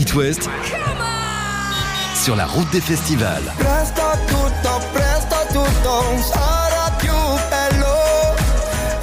It West sur la route des festivals. Presto tutto, presto tutto sarà più bello.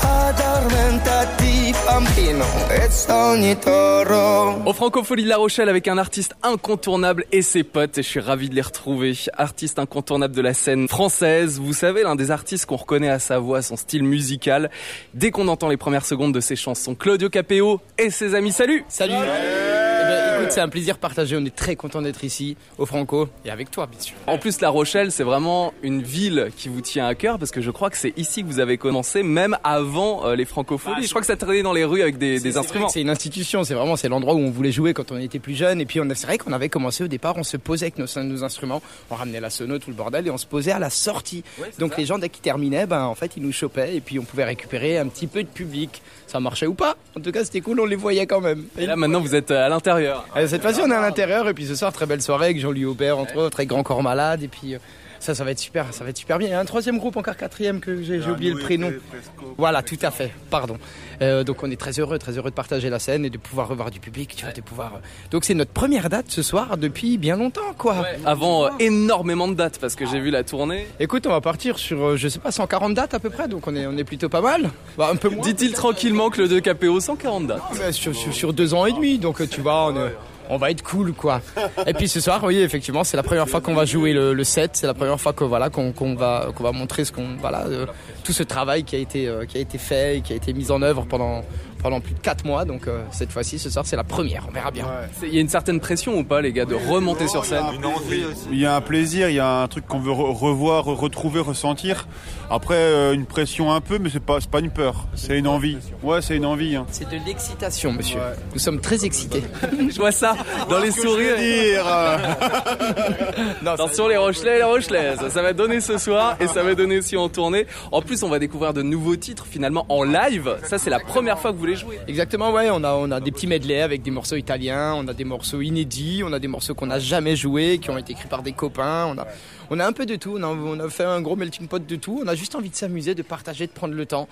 Addormentati bambino e toro. Au Francophonie de La Rochelle avec un artiste incontournable et ses potes et je suis ravi de les retrouver. Artiste incontournable de la scène française, vous savez l'un des artistes qu'on reconnaît à sa voix, son style musical. Dès qu'on entend les premières secondes de ses chansons, Claudio Capéo et ses amis, salut Salut écoute, c'est un plaisir partagé, on est très content d'être ici, au Franco, et avec toi bien sûr. En plus La Rochelle c'est vraiment une ville qui vous tient à cœur parce que je crois que c'est ici que vous avez commencé même avant euh, les francophonies. je crois que ça traînait dans les rues avec des, instruments. C'est une institution, c'est vraiment c'est l'endroit où on voulait jouer quand on était plus jeune. Et puis c'est vrai qu'on avait commencé au départ, on se posait avec nos, nos instruments, on ramenait la sono, tout le bordel, et on se posait à la sortie. Donc les gens dès qu'ils terminaient, ben en fait ils nous chopaient et puis on pouvait récupérer un petit peu de public. Ça marchait ou pas? En tout cas c'était cool, on les voyait quand même. Et là maintenant vous êtes euh, à l'intérieur. Euh, Cette fois-ci, on est à l'intérieur et puis ce soir, très belle soirée avec Jean-Louis Aubert, entre autres, avec Grand Corps Malade. Et puis euh, ça, ça va être super, ça va être super bien. Il y a un troisième groupe, encore quatrième, que j'ai oublié le prénom. Voilà, tout à fait, pardon. Euh, donc on est très heureux, très heureux de partager la scène et de pouvoir revoir du public, tu vois, de pouvoir. euh, Donc c'est notre première date ce soir depuis bien longtemps, quoi. Avant euh, énormément de dates parce que j'ai vu la tournée. Écoute, on va partir sur, euh, je sais pas, 140 dates à peu près, donc on est, on est plutôt pas mal. Bah, un peu moins. Dit-il tranquillement que le 2 KPO 140 dates. Ouais, sur, sur- sur deux ans et demi, donc tu vois, on, est- on va être cool quoi. Et puis ce soir, oui, effectivement, c'est la première fois qu'on va jouer le, set, c'est la première fois que voilà qu'on qu'on va qu'on va montrer ce qu'on voilà euh, tout ce travail qui a été euh, qui a été fait et qui a été mis en œuvre pendant pendant plus de quatre mois. Donc euh, cette fois-ci, ce soir, c'est la première. On verra bien. Il y a une certaine pression ou pas les gars de remonter sur scène? Il y a un plaisir, il y a un truc qu'on veut re- revoir, re- retrouver, ressentir. Après, euh, une pression un peu, mais c'est pas, c'est pas une peur, c'est une envie. Ouais, c'est une envie. hein. C'est de l'excitation, monsieur. Nous sommes très excités. Je vois ça dans les sourires. Non, Attention les Rochelais et les Rochelaises, ça va donner ce soir et ça va donner aussi en tournée. En plus, on va découvrir de nouveaux titres finalement en live. Ça, c'est la première fois que vous les Exactement, ouais, on a, on a des petits medley avec des morceaux italiens, on a des morceaux inédits, on a des morceaux qu'on n'a jamais joués, qui ont été écrits par des copains, on a, on a un peu de tout, on a, on a fait un gros melting pot de tout, on a juste envie de s'amuser, de partager, de prendre le temps,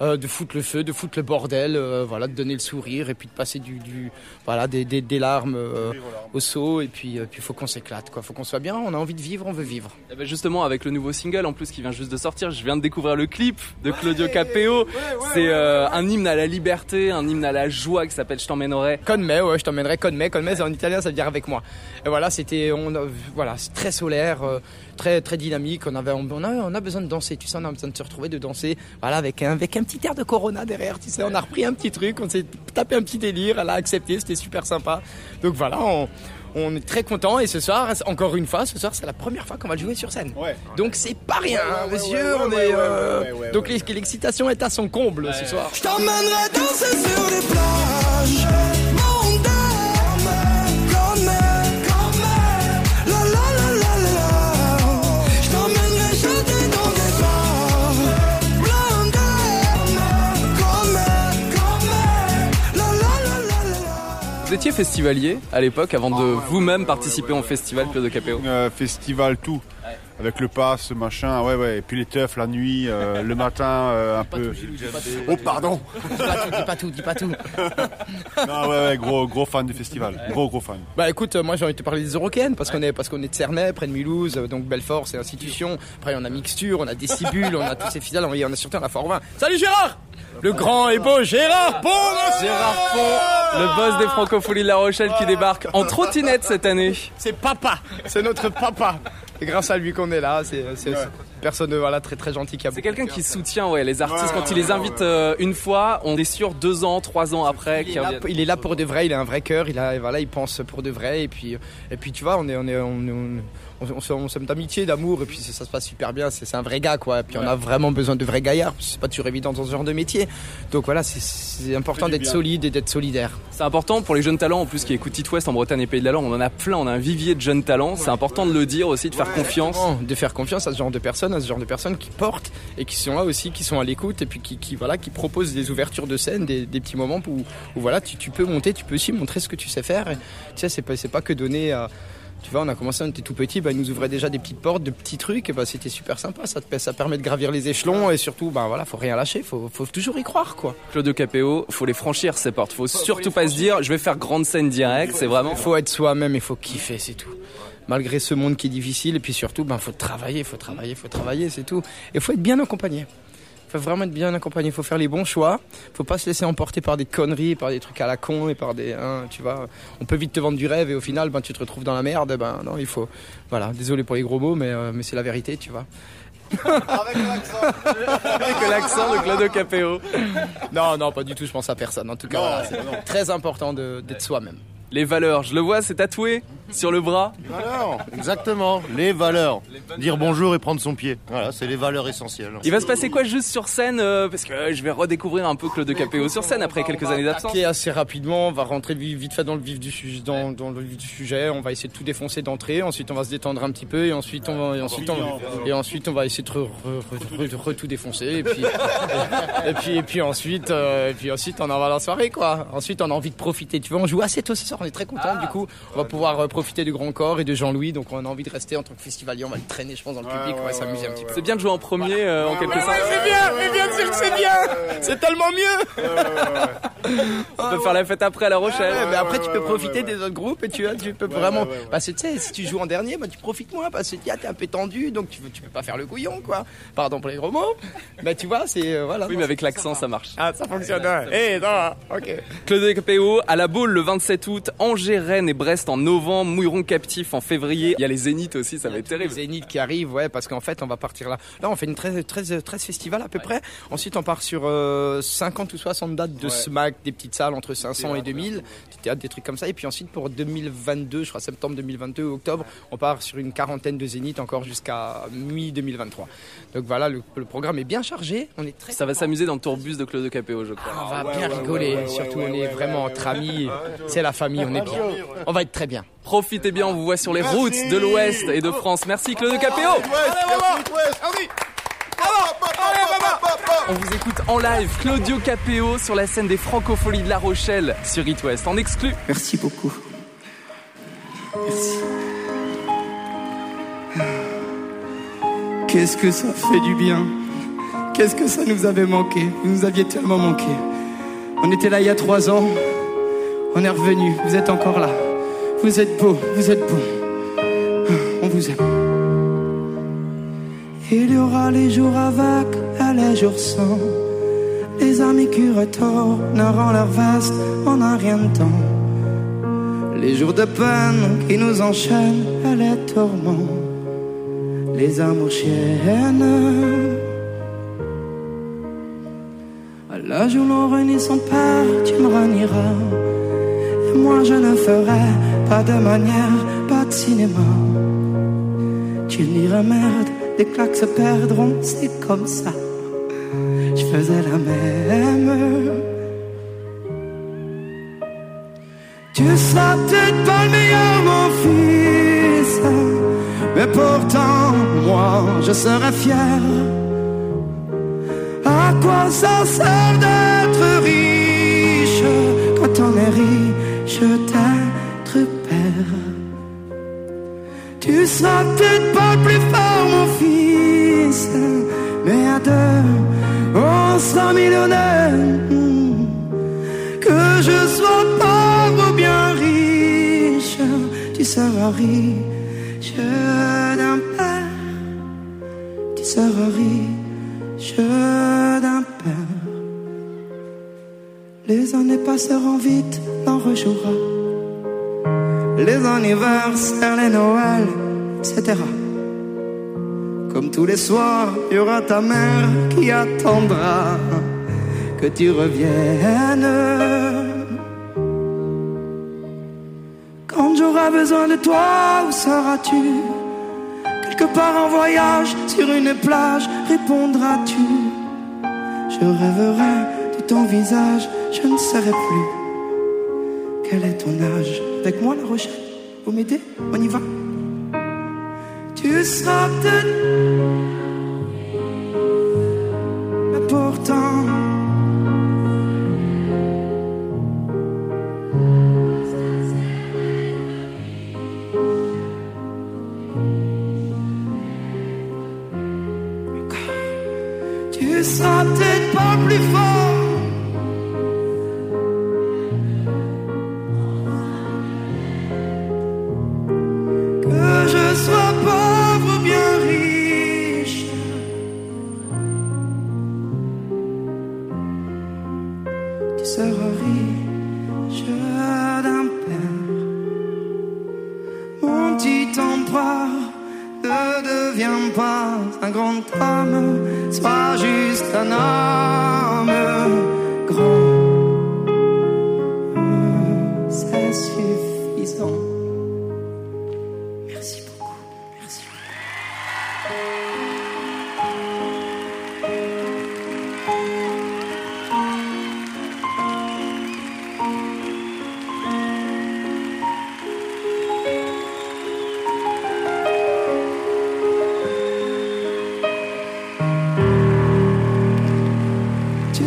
euh, de foutre le feu, de foutre le bordel, euh, voilà, de donner le sourire et puis de passer du, du voilà, des, des, des larmes euh, au seau et puis, euh, puis faut qu'on s'éclate, quoi, faut qu'on soit bien, on a envie de vivre, on veut vivre. Et ben justement, avec le nouveau single en plus qui vient juste de sortir, je viens de découvrir le clip de Claudio Capéo. C'est euh, un hymne à la liberté, un hymne à la joie qui s'appelle Je t'emmènerai. Con me, ouais, je t'emmènerai con me. C'est en italien, ça veut dire avec moi. Et voilà, c'était, a- voilà, c'est très solaire, euh, très, très dynamique. On avait, on a, on a besoin de danser, tu sais, on a besoin de se retrouver, de danser. Voilà, avec un, avec un petit air de Corona derrière, tu sais, on a repris un petit truc, on s'est tapé un petit délire, elle a accepté, c'était super sympa. Donc voilà, on, on est très content et ce soir, encore une fois, ce soir, c'est la première fois qu'on va le jouer sur scène. Ouais. Donc c'est pas rien, hein, ouais, monsieur. ouais, on ouais, est, ouais, euh, ouais, ouais, donc ouais. l'ex- l'excitation est à son comble ce soir. Je t'emmènerai danser sur les plages. Vous étiez festivalier à l'époque avant de vous-même participer au festival Claudio Capéo. euh, festival, tout. Avec le pass, machin, ouais, ouais. Et puis les teufs, la nuit, euh, le matin, euh, un peu. Oh, pardon Dis pas tout, dis pas tout, dis pas tout. Non, ouais, ouais, gros, gros fan du festival. Gros, gros fan. Bah écoute, euh, moi j'ai envie de te parler des Eurocaines parce qu'on est parce qu'on est de Cernay, près de Mulhouse, donc Belfort c'est institution. Après on a Mixture, on a Décibule, on a tous ces fidèles, on on a surtout la Fort 20. Salut Gérard Le grand et beau Gérard Bon Gérard Pont, le boss des Francopholies de La Rochelle qui débarque en trottinette cette année. C'est papa, c'est notre papa. Grâce à lui qu'on est là, c'est personne euh, voilà très très gentille qui a C'est quelqu'un qui soutient ouais, les artistes Ouais, quand il les invite euh, une fois, on est sûr deux ans, trois ans après Il est, là, reviennent. il est là pour de vrai, il a un vrai cœur, il a voilà, il pense pour de vrai et puis et puis tu vois, on est on est on, on, on, on, s'aime- on s'aime d'amitié, d'amour et puis ça, ça se passe super bien, c'est un vrai gars quoi. Et puis on a vraiment besoin de vrais gaillards, parce que c'est pas toujours évident dans ce genre de métier. Donc voilà, c'est- important d'être solide et d'être solidaire. C'est important pour les jeunes talents en plus qui écoutent It West en Bretagne et Pays de la Loire. On en a plein, on a un vivier de jeunes talents. C'est important de le dire aussi, de faire confiance. Exactement, de faire confiance à ce genre de personnes, à ce genre de personnes qui portent et qui sont là aussi, qui sont à l'écoute et puis qui, qui, voilà, qui proposent des ouvertures de scène, des, des petits moments où, où voilà, tu, tu peux monter, tu peux aussi montrer ce que tu sais faire. Et, tu sais, c'est pas, c'est pas que donner à Tu vois, on a commencé, on était tout petit, bah, ils nous ouvraient déjà des petites portes, de petits trucs, et bah, c'était super sympa. Ça, te, ça permet de gravir les échelons et surtout, bah, voilà, faut rien lâcher, faut, faut toujours y croire, quoi. Claudio Capéo, faut les franchir ces portes. Faut surtout pas se dire, je vais faire grande scène direct. C'est vraiment. Faut être soi-même et faut kiffer, c'est tout. Malgré ce monde qui est difficile, et puis surtout, ben, faut travailler, faut travailler, faut travailler, c'est tout. Et faut être bien accompagné. Faut vraiment être bien accompagné. Faut faire les bons choix. Faut pas se laisser emporter par des conneries, par des trucs à la con et par des, hein, tu vois. On peut vite te vendre du rêve et au final, ben, tu te retrouves dans la merde. Ben, non, il faut, voilà. Désolé pour les gros mots, mais, euh, mais c'est la vérité, tu vois. Avec l'accent de Claudio Capéo. Non, non, pas du tout. Je pense à personne. En tout cas, voilà, c'est très important d'être soi-même. Les valeurs, je le vois, c'est tatoué sur le bras. Valeurs, exactement, les valeurs. Dire bonjour et prendre son pied. Voilà, c'est les valeurs essentielles. Il va se passer quoi juste sur scène euh, Parce que euh, je vais redécouvrir un peu Claudio Capéo sur scène après quelques années d'absence. attaquer assez rapidement, on va rentrer vite, fait dans le vif du sujet, dans, dans le vif du sujet. On va essayer de tout défoncer d'entrée. Ensuite, on va se détendre un petit peu et ensuite, on va, et ensuite, on, et ensuite, on va essayer de re, re- re- re- re- tout défoncer. Et puis, et puis, et puis ensuite, euh, et puis ensuite, on en va la soirée, quoi. Ensuite, on a envie de profiter. Tu vois, on joue assez tôt ce soir. On est très content. Du coup, on va pouvoir euh, profiter du Grand Corps et de Jean-Louis. Donc, on a envie de rester en tant que festivalier. On va le traîner, je pense, dans le public. On va s'amuser un petit peu. C'est bien de jouer en premier euh, en quelque sorte. c'est bien, mais bien sûr que c'est bien. C'est tellement mieux. On peut faire la fête après à La Rochelle. Ouais, mais après, tu peux profiter des autres groupes et tu, peux vraiment. Parce que tu sais, si tu joues en dernier, bah, tu profites moins parce que tu es un peu tendu, donc tu, veux- tu peux pas faire le couillon, quoi. Pardon pour les gros mots. Mais tu vois, c'est. euh, voilà. Oui, mais avec l'accent, ça marche. Ah, ça fonctionne, ouais. Eh, non, ok. Claudio Capéo à la boule le 27 août, Angers, Rennes et Brest en novembre, Mouilleron captif en février. Il y a les Zéniths aussi, ça va être terrible. Zénith qui arrive, ouais, parce qu'en fait, on va partir là. Là, on fait une 13, 13, 13 festivals à peu près. Ensuite, on part sur euh, 50 ou 60 dates de Des petites salles entre 500 et 2000, des théâtres, des trucs comme ça. Et puis ensuite, pour 2022, je crois septembre 2022 ou octobre, on part sur une quarantaine de Zénith encore jusqu'à mi-2023. Donc voilà, le, le programme est bien chargé. On est très Ça va s'amuser dans le tourbus de Claudio Capéo, je crois. on va bien rigoler, surtout on est vraiment entre amis, c'est la famille, on est bien. On va être très bien. Profitez bien, on vous voit sur les routes de l'Ouest et de France. Merci Claudio Capéo. On vous écoute en live, Claudio Capéo sur la scène des Francopholies de La Rochelle sur It West en exclu. Merci beaucoup. Merci. Qu'est-ce que ça fait du bien? Qu'est-ce que ça nous avait manqué? Vous nous aviez tellement manqué. On était là il y a trois ans. On est revenu. Vous êtes encore là. Vous êtes beau. Vous êtes bon. On vous aime. Il y aura les jours avec et les jours sans. Les amis qui retourneront leur vaste en un rien de temps. Les jours de peine qui nous enchaînent et les tourments. Les amours chiennes. À l'âge où l'on renie son père, tu me renieras. Et moi je ne ferai pas de manière, pas de cinéma. Tu diras merde, des claques se perdront, c'est comme ça. Je faisais la même. Tu seras peut-être pas le meilleur, mon fils. Mais pourtant, moi, je serai fier. À quoi ça sert d'être riche quand on est riche d'être père? Tu seras peut-être pas plus fort, mon fils, mais à deux, on sera millionnaire. Que je sois pauvre ou bien riche, tu seras riche d'un père. Tu seras riche d'un père. Les années passeront vite, l'on rejouera. Les anniversaires, les Noëls, etc. Comme tous les soirs, il y aura ta mère qui attendra que tu reviennes. Quand j'aurai besoin de toi, où seras-tu? Quelque part en voyage, sur une plage, répondras-tu? Je rêverai de ton visage, je ne saurai plus. Quel est ton âge? Avec moi, La Rochelle Vous m'aidez On y va Tu seras peut-être. Tu seras peut-être pas plus fort. Seras riche d'un père. Mon petit empereur ne deviens pas un grand homme, sois juste un homme grand. C'est suffisant.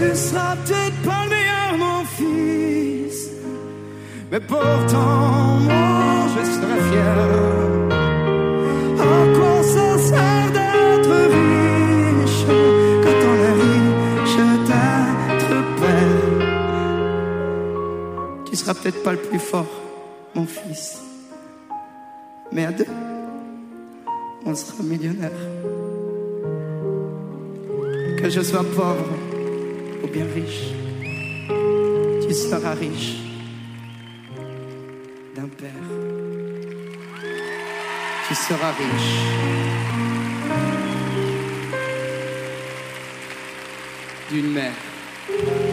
Tu seras peut-être pas le meilleur, mon fils, mais pourtant, moi, je serai fier. À quoi ça sert d'être riche quand on est riche d'être père? Tu seras peut-être pas le plus fort, mon fils, mais à deux, on sera millionnaire. Que je sois pauvre ou bien riche, tu seras riche d'un père. Tu seras riche. D'une mère.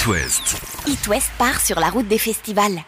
It West. It West part sur la route des festivals.